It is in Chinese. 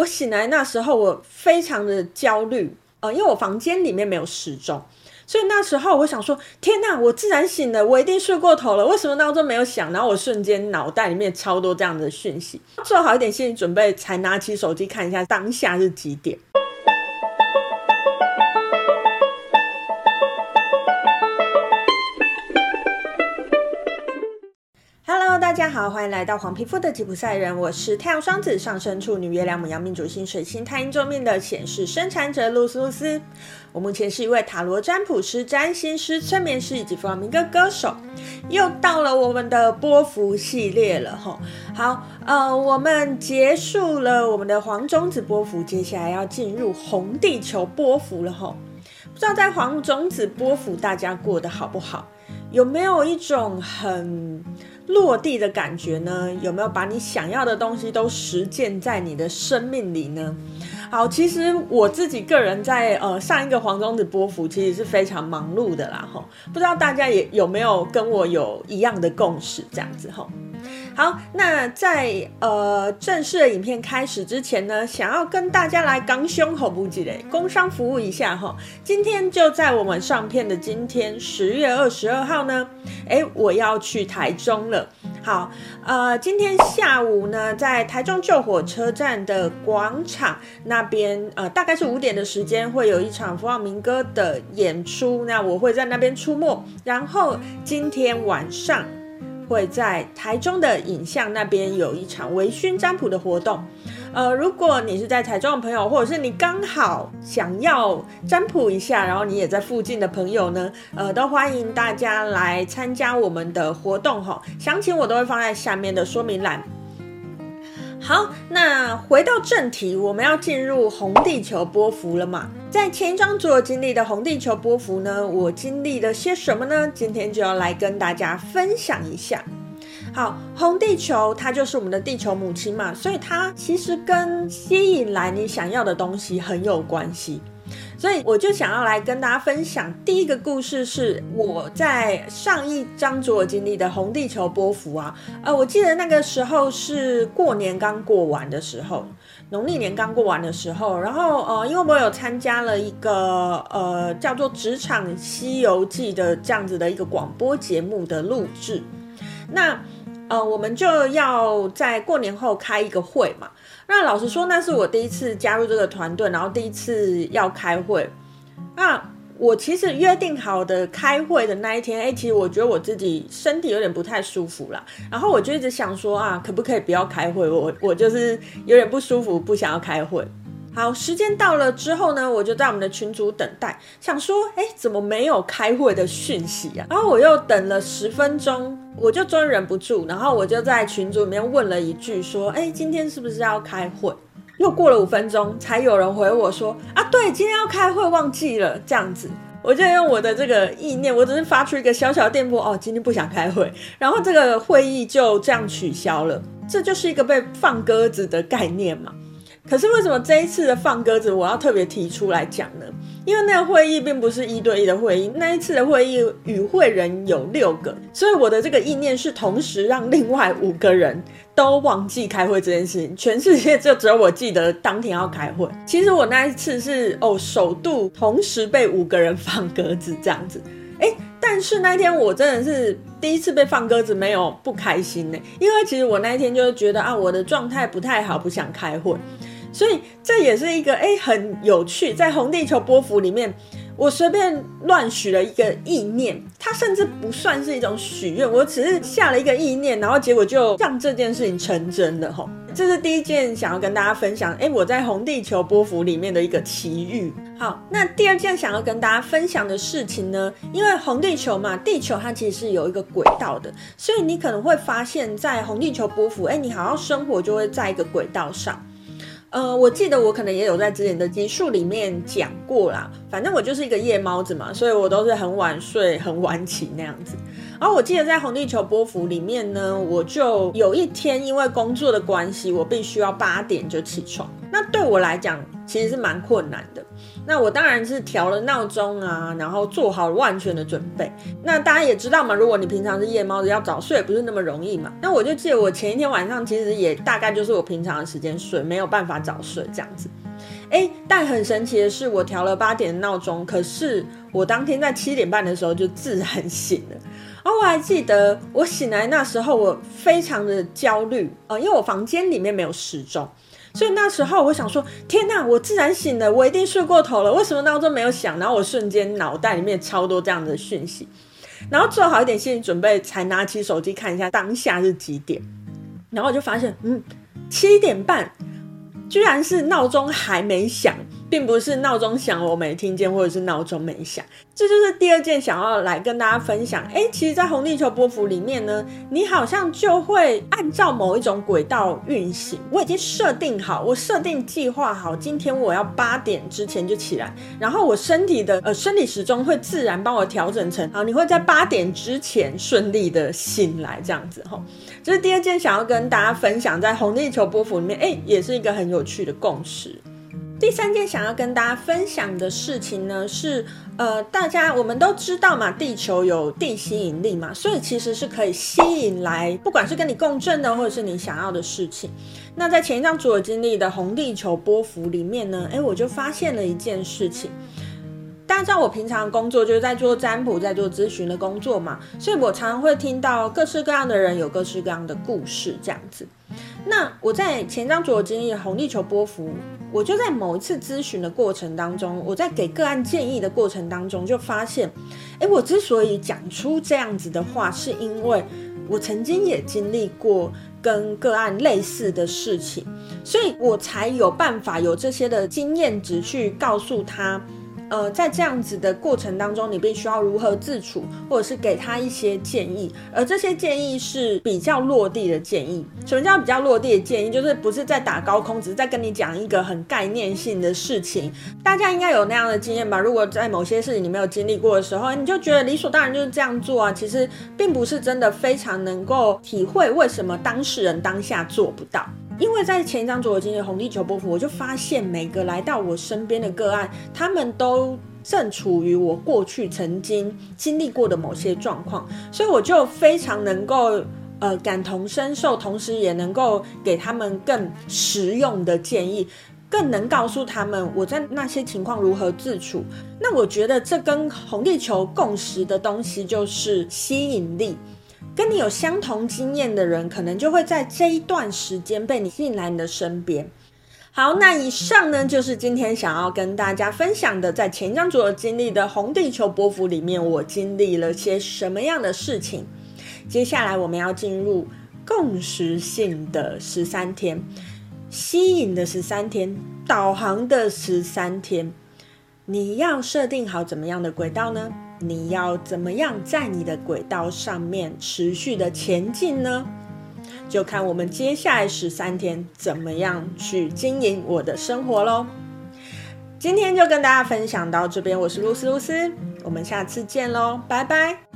我醒来那时候，我非常的焦虑，呃，因为我房间里面没有时钟，所以那时候我想说，天哪，我自然醒了，我一定睡过头了，为什么闹钟没有响？然后我瞬间脑袋里面超多这样的讯息，做好一点心理准备，才拿起手机看一下当下是几点。大家好，欢迎来到黄皮肤的吉普赛人，我是太阳双子上升处女月亮母羊命主星水星太阴座命的显示生产者露丝露丝。我目前是一位塔罗占卜师、占星师、催眠师以及弗朗明哥歌手。又到了我们的波幅系列了哈。好，呃，我们结束了我们的黄种子波幅，接下来要进入红地球波幅了哈。不知道在黄种子波幅大家过得好不好？有没有一种很落地的感觉呢？有没有把你想要的东西都实践在你的生命里呢？好，其实我自己个人在呃上一个黄宗子波幅其实是非常忙碌的啦哈，不知道大家也有没有跟我有一样的共识这样子哈。好，那在呃正式的影片开始之前呢，想要跟大家来刚胸口不记得工商服务一下哈。今天就在我们上片的今天十月二十二号呢，诶，我要去台中了。好，呃，今天下午呢，在台中旧火车站的广场那边，呃，大概是五点的时间，会有一场弗朗明哥的演出，那我会在那边出没。然后今天晚上。会在台中的影像那边有一场微醺占卜的活动，呃，如果你是在台中的朋友，或者是你刚好想要占卜一下，然后你也在附近的朋友呢，呃，都欢迎大家来参加我们的活动哈，详情我都会放在下面的说明栏。好，那回到正题，我们要进入红地球波幅了嘛？在前一章所经历的红地球波幅呢，我经历了些什么呢？今天就要来跟大家分享一下。好，红地球它就是我们的地球母亲嘛，所以它其实跟吸引来你想要的东西很有关系。所以我就想要来跟大家分享第一个故事，是我在上一章所经历的红地球波幅啊，呃，我记得那个时候是过年刚过完的时候，农历年刚过完的时候，然后呃，因为我有参加了一个呃叫做《职场西游记》的这样子的一个广播节目的录制，那呃，我们就要在过年后开一个会嘛。那老实说，那是我第一次加入这个团队，然后第一次要开会。那我其实约定好的开会的那一天，哎，其实我觉得我自己身体有点不太舒服啦。然后我就一直想说啊，可不可以不要开会？我我就是有点不舒服，不想要开会。好，时间到了之后呢，我就在我们的群组等待，想说，哎，怎么没有开会的讯息啊？然后我又等了十分钟，我就终于忍不住，然后我就在群组里面问了一句，说，哎，今天是不是要开会？又过了五分钟，才有人回我说，啊，对，今天要开会，忘记了，这样子，我就用我的这个意念，我只是发出一个小小的电波，哦，今天不想开会，然后这个会议就这样取消了，这就是一个被放鸽子的概念嘛。可是为什么这一次的放鸽子我要特别提出来讲呢？因为那个会议并不是一对一的会议，那一次的会议与会人有六个，所以我的这个意念是同时让另外五个人都忘记开会这件事情，全世界就只有我记得当天要开会。其实我那一次是哦，首度同时被五个人放鸽子这样子，诶，但是那天我真的是第一次被放鸽子，没有不开心呢，因为其实我那一天就是觉得啊，我的状态不太好，不想开会。所以这也是一个诶很有趣，在红地球波幅里面，我随便乱许了一个意念，它甚至不算是一种许愿，我只是下了一个意念，然后结果就让这件事情成真的吼。这是第一件想要跟大家分享，诶我在红地球波幅里面的一个奇遇。好，那第二件想要跟大家分享的事情呢，因为红地球嘛，地球它其实是有一个轨道的，所以你可能会发现，在红地球波符，诶你好像生活就会在一个轨道上。呃，我记得我可能也有在之前的集数里面讲过啦。反正我就是一个夜猫子嘛，所以我都是很晚睡、很晚起那样子。然后我记得在红地球波幅里面呢，我就有一天因为工作的关系，我必须要八点就起床。那对我来讲其实是蛮困难的。那我当然是调了闹钟啊，然后做好万全的准备。那大家也知道嘛，如果你平常是夜猫子，要早睡不是那么容易嘛。那我就记得我前一天晚上其实也大概就是我平常的时间睡，没有办法早睡这样子。哎，但很神奇的是，我调了八点的闹钟，可是我当天在七点半的时候就自然醒了。而我还记得我醒来那时候，我非常的焦虑啊，因为我房间里面没有时钟。所以那时候我想说，天哪，我自然醒了，我一定睡过头了，为什么闹钟没有响？然后我瞬间脑袋里面超多这样的讯息，然后做好一点心理准备，才拿起手机看一下当下是几点，然后我就发现，嗯，七点半，居然是闹钟还没响。并不是闹钟响我没听见，或者是闹钟没响，这就是第二件想要来跟大家分享。诶，其实，在红地球波幅里面呢，你好像就会按照某一种轨道运行。我已经设定好，我设定计划好，今天我要八点之前就起来，然后我身体的呃生理时钟会自然帮我调整成，好，你会在八点之前顺利的醒来，这样子哈。这是第二件想要跟大家分享，在红地球波幅里面，诶，也是一个很有趣的共识。第三件想要跟大家分享的事情呢，是呃，大家我们都知道嘛，地球有地吸引力嘛，所以其实是可以吸引来，不管是跟你共振的，或者是你想要的事情。那在前一张主有经历的红地球波幅里面呢，诶，我就发现了一件事情。大家知道我平常工作就是在做占卜，在做咨询的工作嘛，所以我常常会听到各式各样的人有各式各样的故事，这样子。那我在前张主有经历红地球波幅，我就在某一次咨询的过程当中，我在给个案建议的过程当中，就发现，诶，我之所以讲出这样子的话，是因为我曾经也经历过跟个案类似的事情，所以我才有办法有这些的经验值去告诉他。呃，在这样子的过程当中，你必须要如何自处，或者是给他一些建议，而这些建议是比较落地的建议。什么叫比较落地的建议？就是不是在打高空，只是在跟你讲一个很概念性的事情。大家应该有那样的经验吧？如果在某些事情你没有经历过的时候，你就觉得理所当然就是这样做啊，其实并不是真的非常能够体会为什么当事人当下做不到。因为在前一张左右经历红地球波符，我就发现每个来到我身边的个案，他们都正处于我过去曾经经历过的某些状况，所以我就非常能够呃感同身受，同时也能够给他们更实用的建议，更能告诉他们我在那些情况如何自处。那我觉得这跟红地球共识的东西就是吸引力。跟你有相同经验的人，可能就会在这一段时间被你吸引来你的身边。好，那以上呢，就是今天想要跟大家分享的，在前一张主有经历的红地球波幅里面，我经历了些什么样的事情。接下来我们要进入共识性的十三天，吸引的十三天，导航的十三天，你要设定好怎么样的轨道呢？你要怎么样在你的轨道上面持续的前进呢？就看我们接下来十三天怎么样去经营我的生活喽。今天就跟大家分享到这边，我是露丝露丝，我们下次见喽，拜拜。